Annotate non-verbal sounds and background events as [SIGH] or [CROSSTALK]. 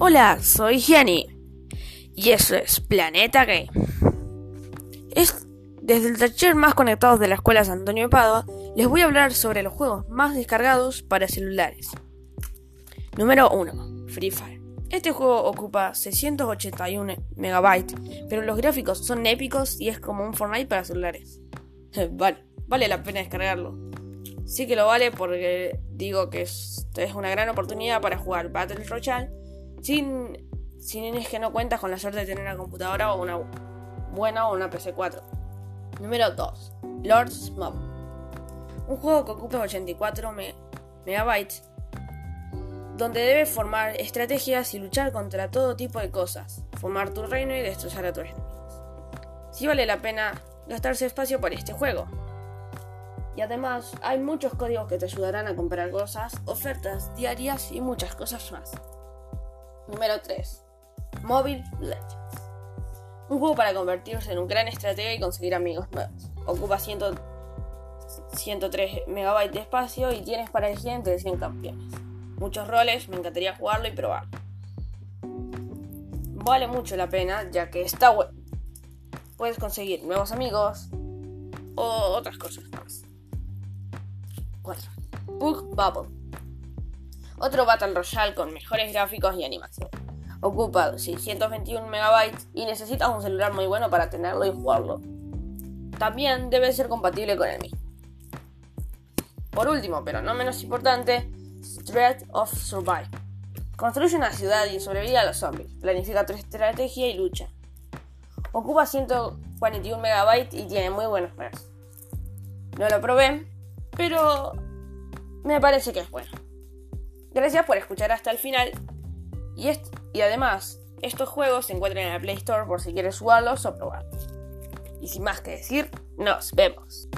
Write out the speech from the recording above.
Hola, soy Gianni y eso es Planeta Game. Es desde el taller más conectados de la escuela San Antonio de Padua, les voy a hablar sobre los juegos más descargados para celulares. Número 1. Free Fire. Este juego ocupa 681 megabytes, pero los gráficos son épicos y es como un Fortnite para celulares. [LAUGHS] vale, vale la pena descargarlo. Sí que lo vale porque digo que es una gran oportunidad para jugar Battle Royale sin, sin es que no cuentas con la suerte de tener una computadora o una buena o una PC4. Número 2. Lord's Mob. Un juego que ocupa 84 megabytes donde debes formar estrategias y luchar contra todo tipo de cosas, formar tu reino y destrozar a tus enemigos. Sí vale la pena gastarse espacio por este juego. Y además hay muchos códigos que te ayudarán a comprar cosas, ofertas diarias y muchas cosas más. Número 3. Mobile Legends. Un juego para convertirse en un gran estratega y conseguir amigos nuevos. Ocupa 103 MB de espacio y tienes para elegir entre 100 campeones. Muchos roles, me encantaría jugarlo y probarlo. Vale mucho la pena ya que está bueno. Puedes conseguir nuevos amigos o otras cosas más. 4. Bug Bubble otro Battle Royale con mejores gráficos y animación. Ocupa 621 MB y necesitas un celular muy bueno para tenerlo y jugarlo. También debe ser compatible con el mismo. Por último, pero no menos importante, Threat of Survive. Construye una ciudad y sobrevive a los zombies. Planifica tu estrategia y lucha. Ocupa 141 MB y tiene muy buenos precios. No lo probé, pero me parece que es bueno. Gracias por escuchar hasta el final. Y, además, estos juegos se encuentran en la Play Store por si quieres jugarlos o probarlos. Y sin más que decir, nos vemos.